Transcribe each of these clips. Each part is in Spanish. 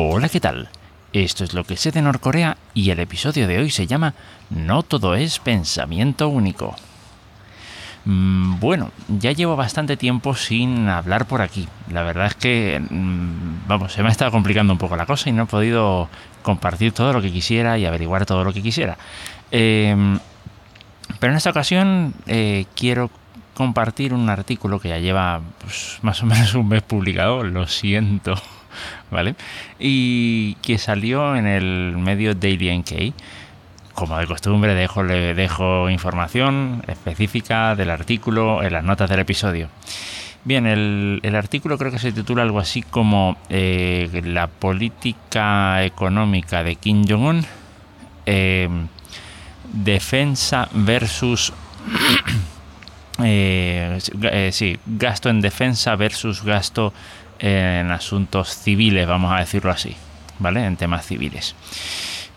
Hola, ¿qué tal? Esto es lo que sé de Norcorea y el episodio de hoy se llama No todo es pensamiento único. Mm, Bueno, ya llevo bastante tiempo sin hablar por aquí. La verdad es que, mm, vamos, se me ha estado complicando un poco la cosa y no he podido compartir todo lo que quisiera y averiguar todo lo que quisiera. Em, pero en esta ocasión eh, quiero compartir un artículo que ya lleva pues, más o menos un mes publicado, lo siento, ¿vale? Y que salió en el medio Daily NK. Como de costumbre, dejo, le dejo información específica del artículo en las notas del episodio. Bien, el, el artículo creo que se titula algo así como eh, La política económica de Kim Jong-un, eh, defensa versus eh, eh, sí, gasto en defensa versus gasto en asuntos civiles, vamos a decirlo así, ¿vale? En temas civiles.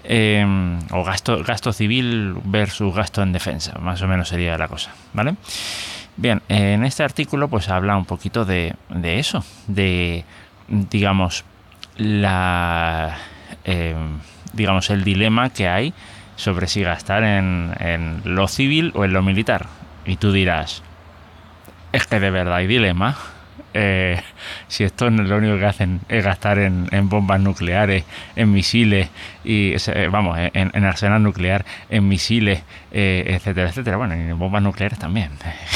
Eh, o gasto, gasto civil versus gasto en defensa, más o menos sería la cosa, ¿vale? Bien, en este artículo pues habla un poquito de, de eso, de, digamos, la, eh, digamos, el dilema que hay sobre si gastar en, en lo civil o en lo militar. Y tú dirás, es que de verdad hay dilema. Eh, si esto no lo único que hacen es gastar en, bombas nucleares, en misiles y eh, vamos, en, en, arsenal nuclear, en misiles, eh, etcétera, etcétera. Bueno, y en bombas nucleares también.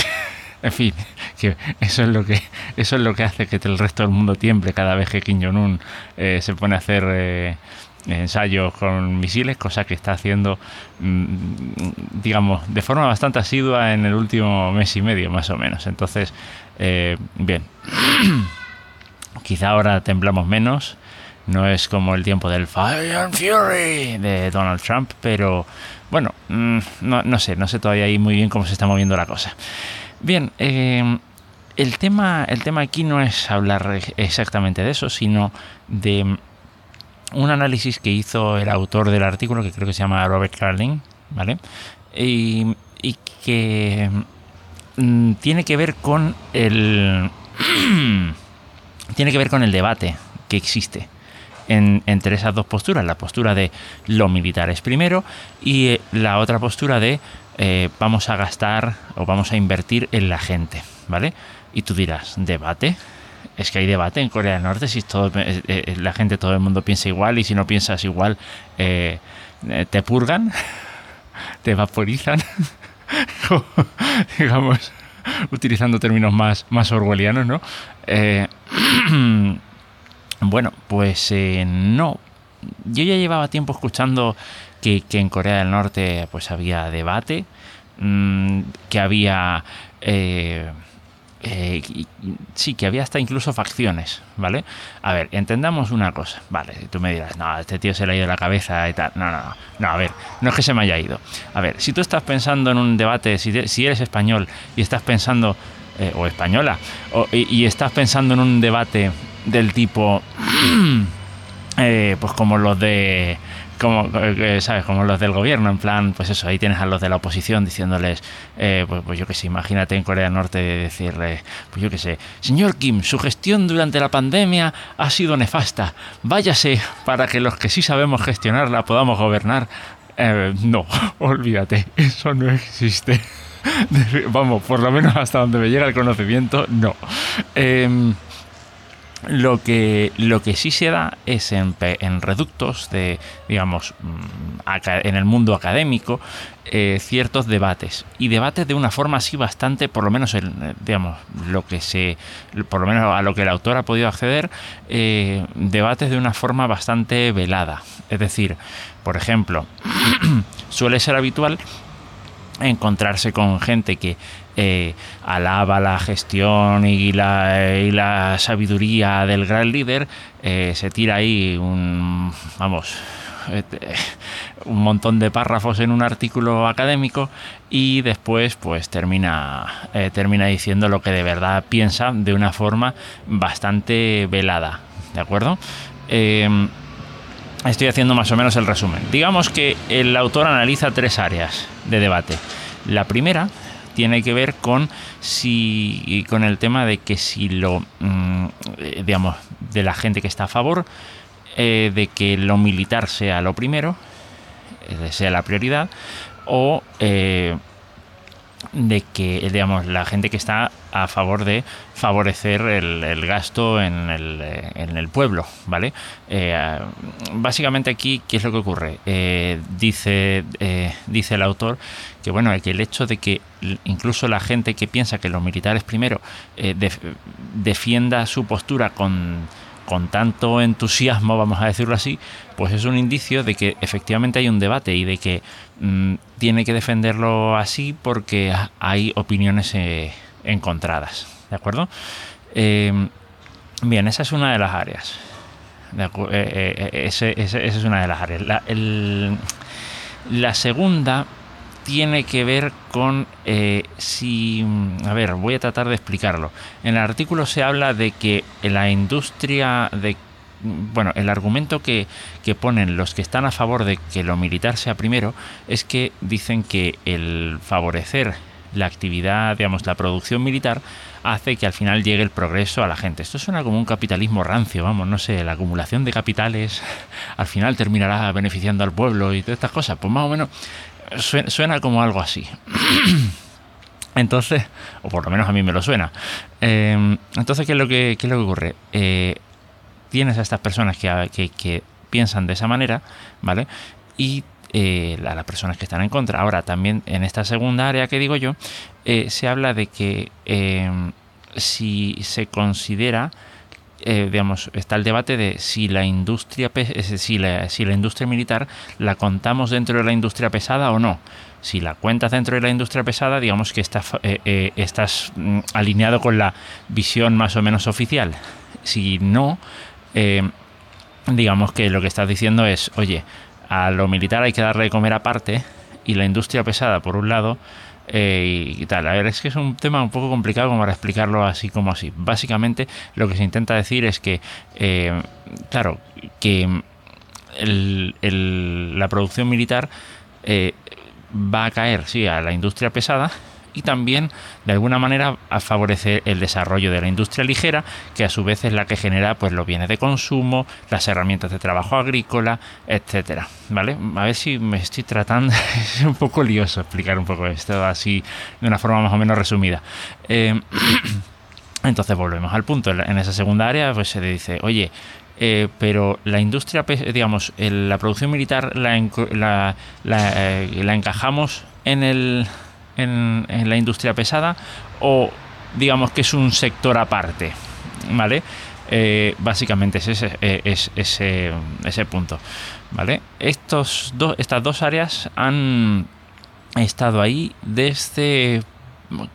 en fin, que eso es lo que eso es lo que hace que el resto del mundo tiemble cada vez que Kim Jong Un eh, se pone a hacer ensayos con misiles, cosa que está haciendo, mm, digamos, de forma bastante asidua en el último mes y medio, más o menos. Entonces, eh, bien, quizá ahora temblamos menos. No es como el tiempo del Fire and Fury de Donald Trump, pero bueno, mm, no, sé, no sé todavía ahí muy bien cómo se está moviendo la cosa. Bien, eh, el, tema, el tema aquí no es hablar exactamente de eso, sino de un análisis que hizo el autor del artículo, que creo que se llama Robert Carling, ¿vale? Y, que mm, tiene que ver con el. tiene que ver con el debate que existe en, entre esas dos posturas, la postura de lo militar es primero y eh, la otra postura de eh, vamos a gastar o vamos a invertir en la gente, ¿vale? Y tú dirás, ¿debate? Es que hay debate en Corea del Norte si todo, eh, eh, la gente, todo el mundo piensa igual y si no piensas igual, te purgan, te vaporizan, digamos, utilizando términos más, más orwellianos, ¿no? Bueno, pues eh, no. Yo ya llevaba tiempo escuchando que, en Corea del Norte pues había debate, mmm, que había... Eh, sí, que había hasta incluso facciones, ¿vale? A ver, entendamos una cosa, ¿vale? Tú me dirás, no, este tío se le ha ido la cabeza y tal. No, no, no, no, a ver, no es que se me haya ido. A ver, si tú estás pensando en un debate, si, eres español y estás pensando, eh, o española, y estás pensando en un debate del tipo eh, pues como los de como eh, sabes como los del gobierno en plan pues eso ahí tienes a los de la oposición diciéndoles eh, pues, pues, yo que sé imagínate en Corea del Norte decirle pues yo que sé señor Kim su gestión durante la pandemia ha sido nefasta. Váyase para que los que sí sabemos gestionarla podamos gobernar. Eh, no olvídate eso no existe. Vamos por lo menos hasta donde me llega el conocimiento no. Eh, lo que, lo que sí se da es en, en reductos de, digamos, en el mundo académico, eh, ciertos debates. Y debates de una forma así bastante, por lo menos, el, digamos, lo que se, por lo menos a lo que el autor ha podido acceder, eh, debates de una forma bastante velada. Es decir, por ejemplo, suele ser habitual encontrarse con gente que eh, alaba la gestión y la, sabiduría del gran líder, eh, se tira ahí un, vamos, eh, un montón de párrafos en un artículo académico y después pues termina, termina diciendo lo que de verdad piensa de una forma bastante velada, ¿de acuerdo? Estoy haciendo más o menos el resumen. Digamos que el autor analiza tres áreas de debate. La primera tiene que ver con si con el tema de que si lo mmm, digamos de la gente que está a favor de que lo militar sea lo primero, sea la prioridad, o de que, digamos, la gente que está a favor de favorecer el, gasto en el, en el, pueblo, ¿vale? Eh, básicamente aquí, ¿qué es lo que ocurre? Eh, dice, eh, dice el autor que, bueno, que el hecho de que incluso la gente que piensa que los militares primero defienda su postura con con tanto entusiasmo, vamos a decirlo así, pues es un indicio de que efectivamente hay un debate y de que mm, tiene que defenderlo así porque hay opiniones eh, encontradas. ¿De acuerdo? Em, bien, esa es una de las áreas. Eh, eh, esa es una de las áreas. La, la segunda tiene que ver con si... A ver, voy a tratar de explicarlo. En el artículo se habla de que la industria de... Bueno, el argumento que, ponen los que están a favor de que lo militar sea primero es que dicen que el favorecer la actividad, digamos, la producción militar, hace que al final llegue el progreso a la gente. Esto suena como un capitalismo rancio, vamos, no sé, la acumulación de capitales al final terminará beneficiando al pueblo y todas estas cosas. Pues más o menos Suena, como algo así. Entonces, o por lo menos a mí me lo suena. Em, entonces, ¿qué es lo que, qué es lo que ocurre? Eh, tienes a estas personas que, que, piensan de esa manera, ¿vale? Y eh, a las personas que están en contra. Ahora, también en esta segunda área que digo yo, eh, se habla de que em, si se considera eh, digamos, está el debate de si la industria si la, si la industria militar la contamos dentro de la industria pesada o no. Si la cuentas dentro de la industria pesada, digamos que eh, estás mm, alineado con la visión más o menos oficial. Si no, digamos que lo que estás diciendo es, oye, a lo militar hay que darle de comer aparte y la industria pesada, por un lado, eh, y tal. A ver, es que es un tema un poco complicado como para explicarlo así como así. Básicamente lo que se intenta decir es que, eh, claro, que la producción militar eh, va a caer, sí, a la industria pesada, y también de alguna manera a favorecer el desarrollo de la industria ligera, que a su vez es la que genera pues los bienes de consumo, las herramientas de trabajo agrícola, etcétera. ¿Vale? A ver si me estoy tratando, es un poco lioso explicar un poco esto así de una forma más o menos resumida. Eh, entonces volvemos al punto. En esa segunda área pues se dice, oye, eh, pero la industria, digamos, la producción militar la, eh, la encajamos en el en, la industria pesada o digamos que es un sector aparte, ¿vale? Eh, básicamente es ese, eh, es ese, ese punto, ¿vale? Estos dos, estas dos áreas han estado ahí desde,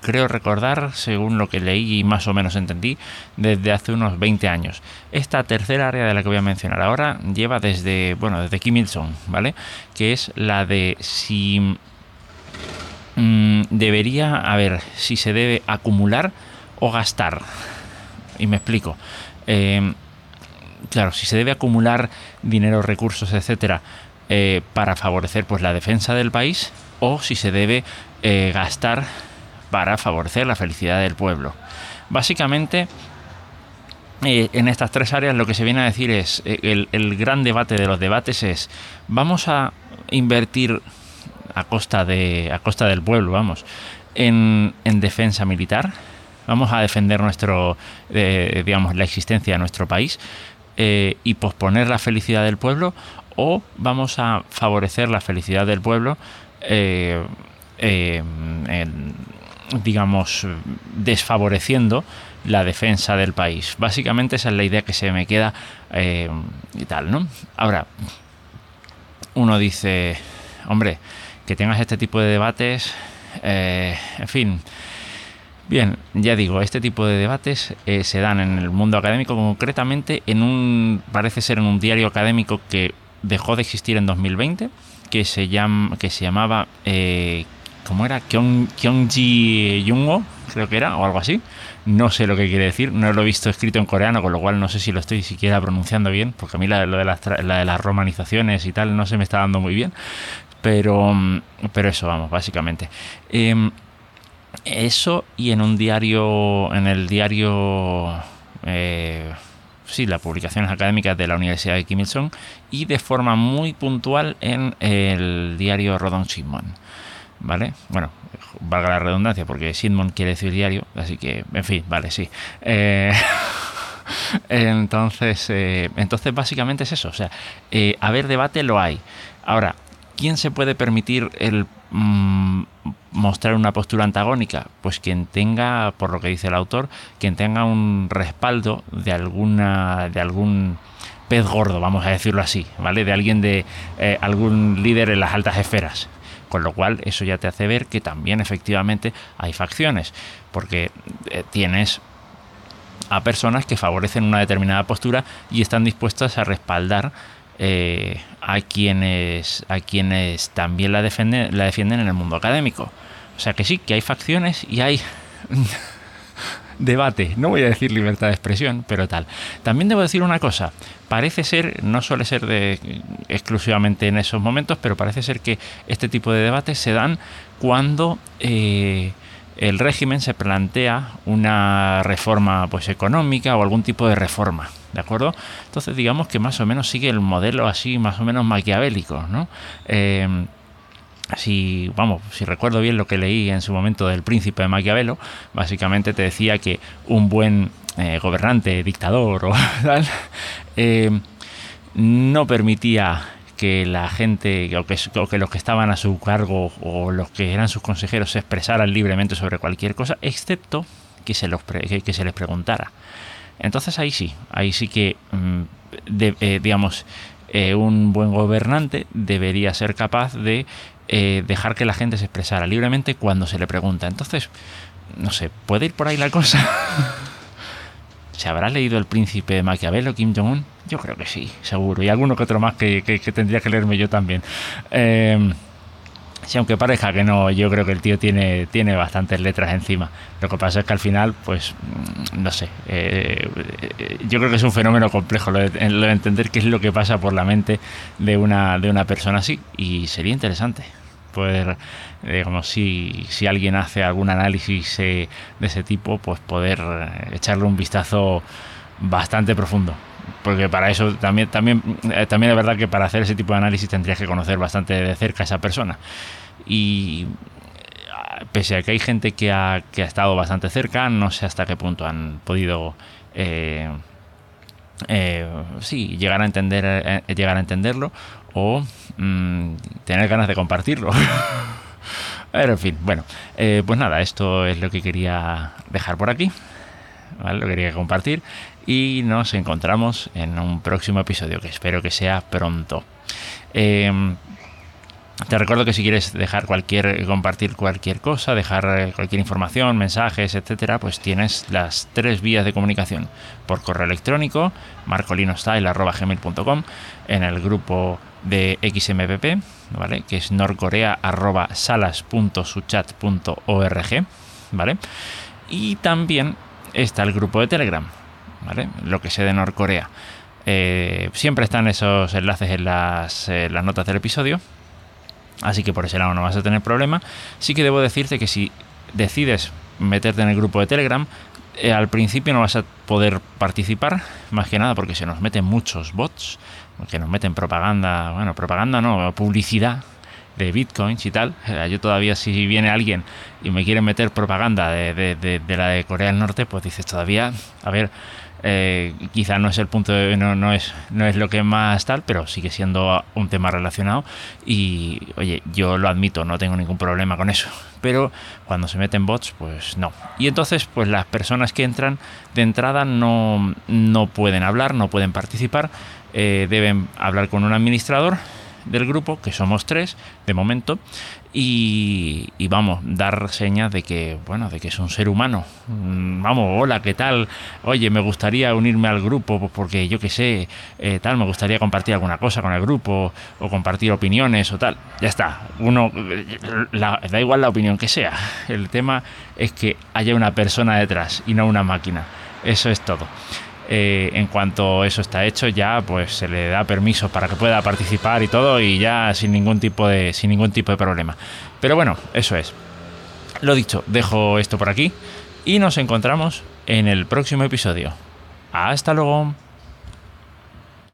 creo recordar, según lo que leí y más o menos entendí, desde hace unos 20 años. Esta tercera área de la que voy a mencionar ahora lleva desde, bueno, desde Kim Il-sung, ¿vale? Que es la de si Mm, debería, a ver, si se debe acumular o gastar. Y me explico. Em, claro, si se debe acumular dinero, recursos, etcétera, eh, para favorecer pues la defensa del país, o si se debe eh, gastar para favorecer la felicidad del pueblo. Básicamente, eh, en estas tres áreas lo que se viene a decir es, el, el gran debate de los debates es, vamos a invertir a costa, de, a costa del pueblo, vamos, en, defensa militar. Vamos a defender nuestro, eh, digamos, la existencia de nuestro país eh, y posponer la felicidad del pueblo o vamos a favorecer la felicidad del pueblo, eh, digamos, desfavoreciendo la defensa del país. Básicamente esa es la idea que se me queda y tal, ¿no? Ahora, uno dice, hombre, que tengas este tipo de debates, eh, en fin. Bien, ya digo, este tipo de debates eh, se dan en el mundo académico, concretamente en un, parece ser en un diario académico que dejó de existir en 2020, que se, llama, que se llamaba, eh, ¿cómo era? Kyongji Jungo, creo que era, o algo así. No sé lo que quiere decir, no lo he visto escrito en coreano, con lo cual no sé si lo estoy siquiera pronunciando bien, porque a mí la, lo de las, la de las romanizaciones y tal no se me está dando muy bien. Pero, pero eso, vamos, básicamente. Em, eso y en un diario, en el diario, eh, sí, las publicaciones académicas de la Universidad de Kim Il-sung y de forma muy puntual en el diario Rodon Shimon. ¿Vale? Bueno, valga la redundancia porque Shimon quiere decir diario, así que, en fin, vale, sí. Eh, entonces, eh, entonces, básicamente es eso. O sea, a debate lo hay. Ahora, ¿quién se puede permitir el mm, mostrar una postura antagónica? Pues quien tenga, por lo que dice el autor, quien tenga un respaldo de alguna, de algún pez gordo, vamos a decirlo así, ¿vale? De alguien de algún líder en las altas esferas. Con lo cual eso ya te hace ver que también efectivamente hay facciones, porque eh, tienes a personas que favorecen una determinada postura y están dispuestas a respaldar eh, a quienes a quienes también la defienden la defienden en el mundo académico. O sea que sí, que hay facciones y hay debate. No voy a decir libertad de expresión, pero tal. También debo decir una cosa. Parece ser, no suele ser de, exclusivamente en esos momentos, pero parece ser que este tipo de debates se dan cuando eh, el régimen se plantea una reforma pues económica o algún tipo de reforma. ¿De acuerdo? Entonces digamos que más o menos sigue el modelo así, más o menos maquiavélico, ¿no? Eh, si vamos, si recuerdo bien lo que leí en su momento del príncipe de Maquiavelo, básicamente te decía que un buen eh, gobernante, dictador o tal, eh, no permitía que la gente o que, que, los que estaban a su cargo o los que eran sus consejeros se expresaran libremente sobre cualquier cosa, excepto que se, los que, se les preguntara. Entonces ahí sí, ahí sí que, mm, eh, digamos, un buen gobernante debería ser capaz de eh, dejar que la gente se expresara libremente cuando se le pregunta. Entonces, no sé, ¿puede ir por ahí la cosa? ¿Se habrá leído El Príncipe Maquiavelo, Kim Jong-un? Yo creo que sí, seguro. Y alguno que otro más que, tendría que leerme yo también. Eh, si aunque parezca que no, yo creo que el tío tiene, tiene bastantes letras encima. Lo que pasa es que al final, pues, mm, no sé, eh, yo creo que es un fenómeno complejo lo de, entender qué es lo que pasa por la mente de una, de una persona así. Y sería interesante poder, digamos, si, si alguien hace algún análisis eh, de ese tipo, pues poder eh, echarle un vistazo bastante profundo. Porque para eso también, también, eh, también es verdad que para hacer ese tipo de análisis tendrías que conocer bastante de cerca a esa persona. Y pese a que hay gente que ha, que ha estado bastante cerca, no sé hasta qué punto han podido sí, llegar a entender llegar a entenderlo o mm, tener ganas de compartirlo. Pero en fin, bueno, eh, pues nada, esto es lo que quería dejar por aquí. Lo quería compartir. Y nos encontramos en un próximo episodio que espero que sea pronto. Eh, te recuerdo que si quieres dejar cualquier, compartir cualquier cosa, dejar eh, cualquier información, mensajes, etcétera, pues tienes las tres vías de comunicación. Por correo electrónico, marcolinostyle.gmail.com, en el grupo de XMPP, ¿vale? Que es norcorea.salas.suchat.org, ¿vale? Y también está el grupo de Telegram, ¿vale? Lo que sé de Norcorea. Eh, siempre están esos enlaces en las notas del episodio Así que por ese lado no vas a tener problema. Sí que debo decirte que si decides meterte en el grupo de Telegram, eh, al principio no vas a poder participar, más que nada porque se nos meten muchos bots, que nos meten propaganda, bueno, propaganda no, publicidad de bitcoins y tal. Yo todavía si viene alguien y me quiere meter propaganda de la de Corea del Norte, pues dices todavía, a ver, eh, quizá no es el punto de, no, no, es no es lo que más tal pero sigue siendo un tema relacionado y oye yo lo admito no tengo ningún problema con eso pero cuando se meten bots pues no. Y entonces pues las personas que entran de entrada no, no pueden hablar no pueden participar. Eh, deben hablar con un administrador del grupo, que somos tres de momento, y, vamos, dar señas de que, bueno, de que es un ser humano. Mm, vamos, hola, ¿qué tal? Oye, me gustaría unirme al grupo porque yo qué sé, eh, tal, me gustaría compartir alguna cosa con el grupo o compartir opiniones o tal. Ya está, uno, da igual la opinión que sea. El tema es que haya una persona detrás y no una máquina. Eso es todo. Eh, en cuanto eso está hecho ya pues se le da permiso para que pueda participar y todo y ya sin ningún tipo de sin ningún tipo de problema. Pero bueno eso es. Lo dicho dejo esto por aquí y nos encontramos en el próximo episodio. Hasta luego